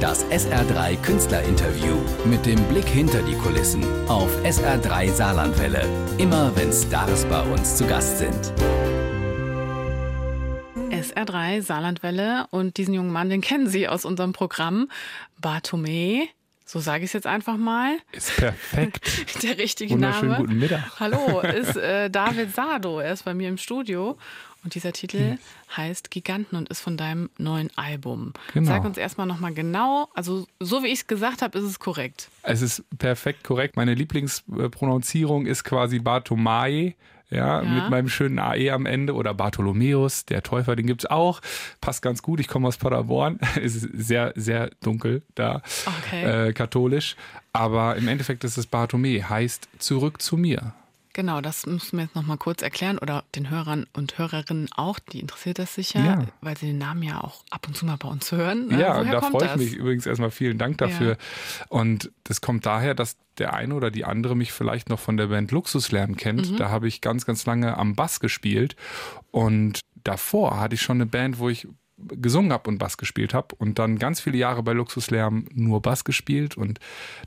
Das SR3 Künstlerinterview mit dem Blick hinter die Kulissen auf SR3 Saarlandwelle. Immer wenn Stars bei uns zu Gast sind. SR3 Saarlandwelle und diesen jungen Mann, den kennen Sie aus unserem Programm. Bartome, so sage ich es jetzt einfach mal. Ist perfekt. Der richtige Wunderschönen Name. guten Mittag. Hallo, ist äh, David Sado. Er ist bei mir im Studio. Und dieser Titel heißt Giganten und ist von deinem neuen Album. Genau. Sag uns erstmal nochmal genau, also so wie ich es gesagt habe, ist es korrekt. Es ist perfekt korrekt. Meine Lieblingsprononzierung ist quasi Bartomae. Ja, Ja. mit meinem schönen AE am Ende oder Bartholomäus, der Täufer, den gibt's auch. Passt ganz gut. Ich komme aus Paderborn. Es ist sehr, sehr dunkel da, Okay. äh, katholisch. Aber im Endeffekt ist es Bartome, heißt zurück zu mir. Genau, das müssen wir jetzt nochmal kurz erklären oder den Hörern und Hörerinnen auch, die interessiert das sicher, Ja. weil sie den Namen ja auch ab und zu mal bei uns hören. Äh, Ja, woher da freue ich mich übrigens erstmal vielen Dank dafür. Und das kommt daher, dass der eine oder die andere mich vielleicht noch von der Band Luxuslärm kennt. Mhm. Da habe ich ganz, ganz lange am Bass gespielt. Und davor hatte ich schon eine Band, wo ich gesungen habe und Bass gespielt habe und dann ganz viele Jahre bei Luxuslärm nur Bass gespielt und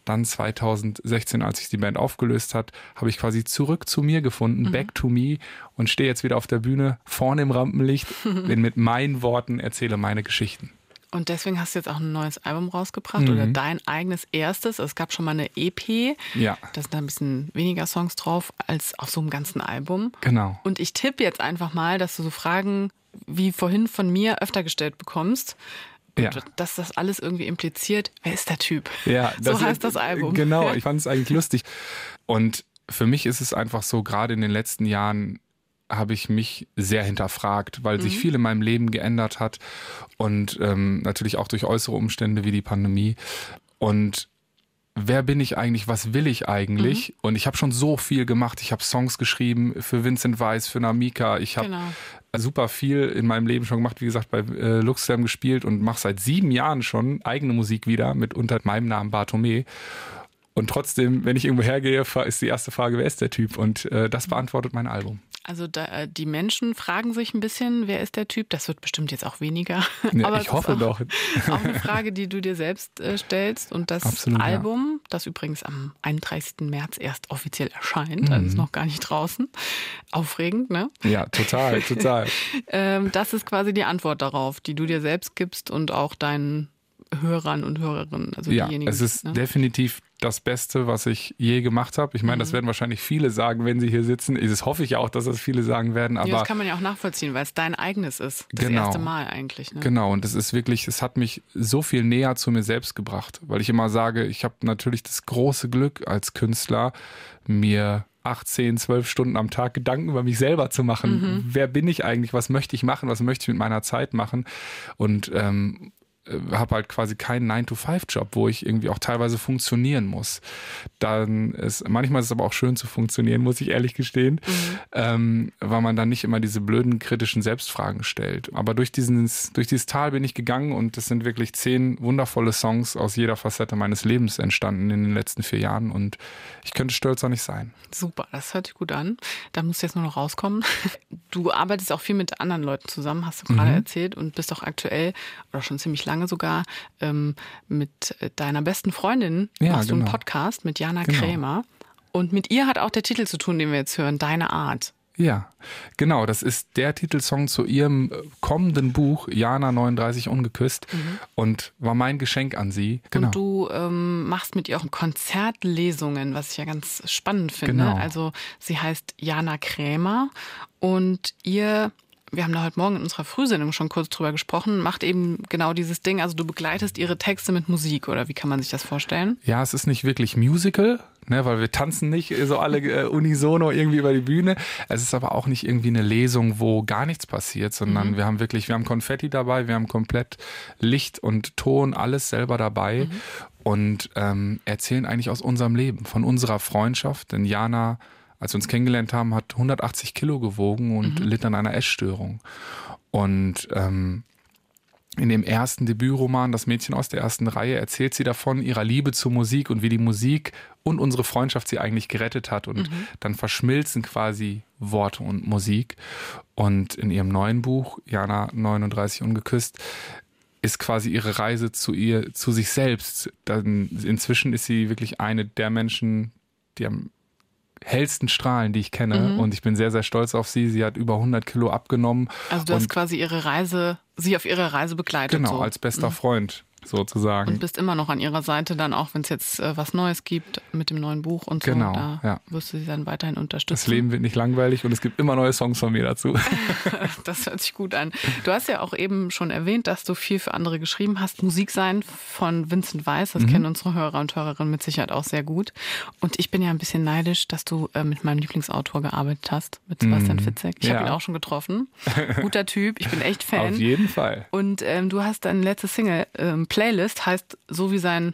dann 2016, als sich die Band aufgelöst hat, habe ich quasi zurück zu mir gefunden, Mhm. back to me und stehe jetzt wieder auf der Bühne, vorne im Rampenlicht, bin mit meinen Worten erzähle meine Geschichten. Und deswegen hast du jetzt auch ein neues Album rausgebracht Mhm. oder dein eigenes erstes. Es gab schon mal eine EP. Ja. Da sind da ein bisschen weniger Songs drauf als auf so einem ganzen Album. Genau. Und ich tippe jetzt einfach mal, dass du so Fragen wie vorhin von mir öfter gestellt bekommst. Ja. dass das alles irgendwie impliziert, wer ist der Typ? Ja, so heißt das Album. Genau, ich fand es eigentlich lustig. Und für mich ist es einfach so, gerade in den letzten Jahren habe ich mich sehr hinterfragt, weil sich viel in meinem Leben geändert hat und ähm, natürlich auch durch äußere Umstände wie die Pandemie. Und wer bin ich eigentlich, was will ich eigentlich? Und ich habe schon so viel gemacht. Ich habe Songs geschrieben für Vincent Weiss, für Namika. Ich habe Genau. super viel in meinem Leben schon gemacht. Wie gesagt, bei äh, Luxem gespielt und mache seit sieben Jahren schon eigene Musik wieder mit unter meinem Namen Bartome. Und trotzdem, wenn ich irgendwo hergehe, ist die erste Frage, wer ist der Typ? Und äh, das beantwortet mein Album. Also da, äh, die Menschen fragen sich ein bisschen, wer ist der Typ? Das wird bestimmt jetzt auch weniger. Ja, Aber ich hoffe auch, doch. Auch eine Frage, die du dir selbst äh, stellst. Und das Absolut, ja. Album, das übrigens am 31. März erst offiziell erscheint, also Mhm. ist noch gar nicht draußen. Aufregend, ne? Ja, total, total. Ähm, das ist quasi die Antwort darauf, die du dir selbst gibst und auch deinen Hörern und Hörerinnen. Also ja, diejenigen, es ist ne? definitiv das Beste, was ich je gemacht habe. Ich meine, Mhm. das werden wahrscheinlich viele sagen, wenn sie hier sitzen. Das hoffe ich ja auch, dass das viele sagen werden. ja, Aber das kann man ja auch nachvollziehen, weil es dein eigenes ist. Das Genau. erste Mal eigentlich. Ne? Genau, und es ist wirklich, es hat mich so viel näher zu mir selbst gebracht, weil ich immer sage, ich habe natürlich das große Glück als Künstler, mir 18, 12 Stunden am Tag Gedanken über mich selber zu machen. Wer bin ich eigentlich? Was möchte ich machen? Was möchte ich mit meiner Zeit machen? Und ähm, habe halt quasi keinen 9-to-5-Job, wo ich irgendwie auch teilweise funktionieren muss. Dann ist, manchmal ist es aber auch schön zu funktionieren, muss ich ehrlich gestehen, ähm, weil man dann nicht immer diese blöden kritischen Selbstfragen stellt. Aber durch, dieses, durch dieses Tal bin ich gegangen und es sind wirklich zehn wundervolle Songs aus jeder Facette meines Lebens entstanden in den letzten vier Jahren und ich könnte stolzer nicht sein. Super, das hört sich gut an. Da musst du jetzt nur noch rauskommen. Du arbeitest auch viel mit anderen Leuten zusammen, hast du gerade Mhm. erzählt, und bist auch aktuell oder schon ziemlich lange sogar ähm, mit äh, deiner besten Freundin Ja, machst du einen genau. Podcast mit Jana Genau. Krämer. Und mit ihr hat auch der Titel zu tun, den wir jetzt hören, Deine Art. Ja, genau. Das ist der Titelsong zu ihrem äh, kommenden Buch, Jana 39 Ungeküsst. Und war mein Geschenk an sie. Genau. Und du ähm, machst mit ihr auch Konzertlesungen, was ich ja ganz spannend finde. Genau. Also sie heißt Jana Krämer und ihr, wir haben da heute Morgen in unserer Frühsendung schon kurz drüber gesprochen, macht eben genau dieses Ding. Also du begleitest ihre Texte mit Musik oder wie kann man sich das vorstellen? Ja, es ist nicht wirklich Musical, ne, weil wir tanzen nicht so alle äh, unisono irgendwie über die Bühne. Es ist aber auch nicht irgendwie eine Lesung, wo gar nichts passiert, sondern wir haben wirklich, wir haben Konfetti dabei, wir haben komplett Licht und Ton, alles selber dabei und ähm, erzählen eigentlich aus unserem Leben, von unserer Freundschaft. Denn Jana, als wir uns kennengelernt haben, hat 180 Kilo gewogen und litt an einer Essstörung. Und ähm, in dem ersten Debütroman, Das Mädchen aus der ersten Reihe, erzählt sie davon ihrer Liebe zur Musik und wie die Musik und unsere Freundschaft sie eigentlich gerettet hat. Und dann verschmilzen quasi Worte und Musik. Und in ihrem neuen Buch, Jana 39 Ungeküsst, ist quasi ihre Reise zu ihr, zu sich selbst. Dann inzwischen ist sie wirklich eine der Menschen, die am hellsten Strahlen, die ich kenne. Mhm. Und ich bin sehr, sehr stolz auf sie. Sie hat über 100 Kilo abgenommen. Also du hast quasi ihre Reise, sie auf ihrer Reise begleitet. Genau, so. als bester mhm. Freund sozusagen. Und bist immer noch an ihrer Seite dann auch, wenn es jetzt äh, was Neues gibt mit dem neuen Buch und so. Genau, da ja. wirst du sie dann weiterhin unterstützen. Das Leben wird nicht langweilig und es gibt immer neue Songs von mir dazu. das hört sich gut an. Du hast ja auch eben schon erwähnt, dass du viel für andere geschrieben hast. Musik sein von Vincent Weiss, das mhm. kennen unsere Hörer und Hörerinnen mit Sicherheit auch sehr gut. Und ich bin ja ein bisschen neidisch, dass du äh, mit meinem Lieblingsautor gearbeitet hast, mit Sebastian mhm. Fitzek. Ich ja. habe ihn auch schon getroffen. Guter Typ, ich bin echt Fan. Auf jeden Fall. Und ähm, du hast deine letzte Single, ähm, Playlist, heißt so wie sein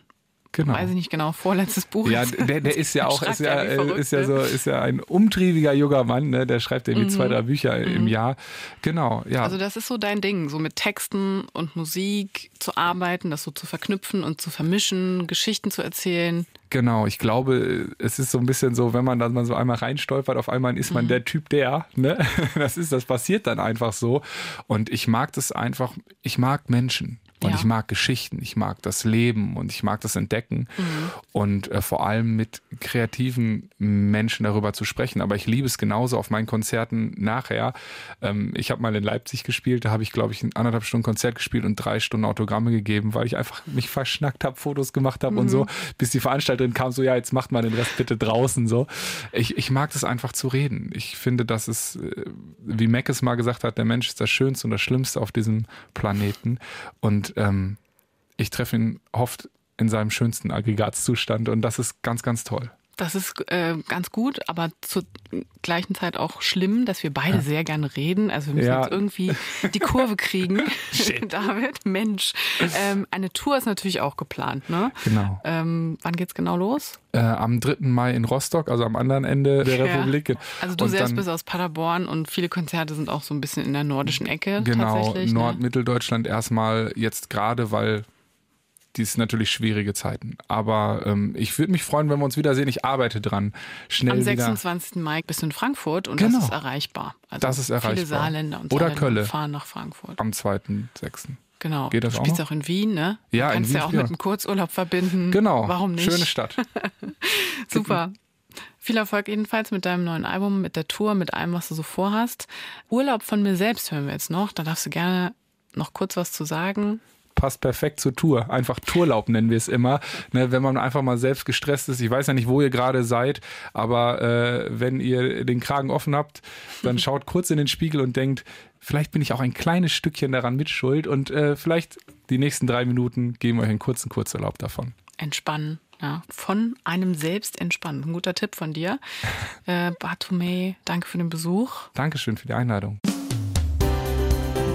Genau. Weiß ich nicht genau, vorletztes Buch. Ja, der, der ist ja auch, ist ja, ist ja so, ist ja ein umtriebiger junger Mann, ne? der schreibt irgendwie mhm. zwei, drei Bücher mhm. im Jahr. Genau, ja. Also das ist so dein Ding, so mit Texten und Musik zu arbeiten, das so zu verknüpfen und zu vermischen, Geschichten zu erzählen. Genau, ich glaube, es ist so ein bisschen so, wenn man dann mal so einmal reinstolpert, auf einmal ist man mhm. der Typ der, ne? Das ist, das passiert dann einfach so. Und ich mag das einfach, ich mag Menschen. Und ja. ich mag Geschichten, ich mag das Leben und ich mag das Entdecken mhm. und äh, vor allem mit kreativen Menschen darüber zu sprechen. Aber ich liebe es genauso auf meinen Konzerten nachher. Ähm, ich habe mal in Leipzig gespielt, da habe ich, glaube ich, ein anderthalb Stunden Konzert gespielt und drei Stunden Autogramme gegeben, weil ich einfach mich verschnackt habe, Fotos gemacht habe mhm. und so, bis die Veranstalterin kam, so ja, jetzt macht mal den Rest bitte draußen. So. Ich, ich mag das einfach zu reden. Ich finde, dass es, äh, wie Mac es mal gesagt hat, der Mensch ist das Schönste und das Schlimmste auf diesem Planeten. Und ähm, ich treffe ihn oft in seinem schönsten Aggregatzustand und das ist ganz, ganz toll. Das ist äh, ganz gut, aber zur gleichen Zeit auch schlimm, dass wir beide ja. sehr gerne reden. Also wir müssen ja. jetzt irgendwie die Kurve kriegen. David, Mensch. Ähm, eine Tour ist natürlich auch geplant, ne? Genau. Ähm, wann geht's genau los? Äh, am 3. Mai in Rostock, also am anderen Ende der ja. Republik. Also du und selbst bist aus Paderborn und viele Konzerte sind auch so ein bisschen in der nordischen Ecke. Genau, ne? Nord-Mitteldeutschland erstmal jetzt gerade, weil die ist natürlich schwierige Zeiten. Aber ähm, ich würde mich freuen, wenn wir uns wiedersehen. Ich arbeite dran. Schnell Am 26. Wieder. Mai bist du in Frankfurt und genau. das ist erreichbar. Also das ist erreichbar. Viele Saarländer und Oder Kölle. fahren nach Frankfurt. Am 2.6. Genau. Geht das du auch spielst noch? auch in Wien, ne? Ja, du kannst in Wien. ja auch mit einem Kurzurlaub verbinden. Genau. Warum nicht? Schöne Stadt. Super. Viel Erfolg jedenfalls mit deinem neuen Album, mit der Tour, mit allem, was du so vorhast. Urlaub von mir selbst hören wir jetzt noch. Da darfst du gerne noch kurz was zu sagen passt perfekt zur Tour. Einfach Tourlaub nennen wir es immer. Ne, wenn man einfach mal selbst gestresst ist. Ich weiß ja nicht, wo ihr gerade seid, aber äh, wenn ihr den Kragen offen habt, dann schaut kurz in den Spiegel und denkt, vielleicht bin ich auch ein kleines Stückchen daran mitschuld und äh, vielleicht die nächsten drei Minuten geben wir euch einen kurzen Kurzurlaub davon. Entspannen. Ja, von einem selbst entspannen. Ein guter Tipp von dir. Äh, Bartome, danke für den Besuch. Dankeschön für die Einladung.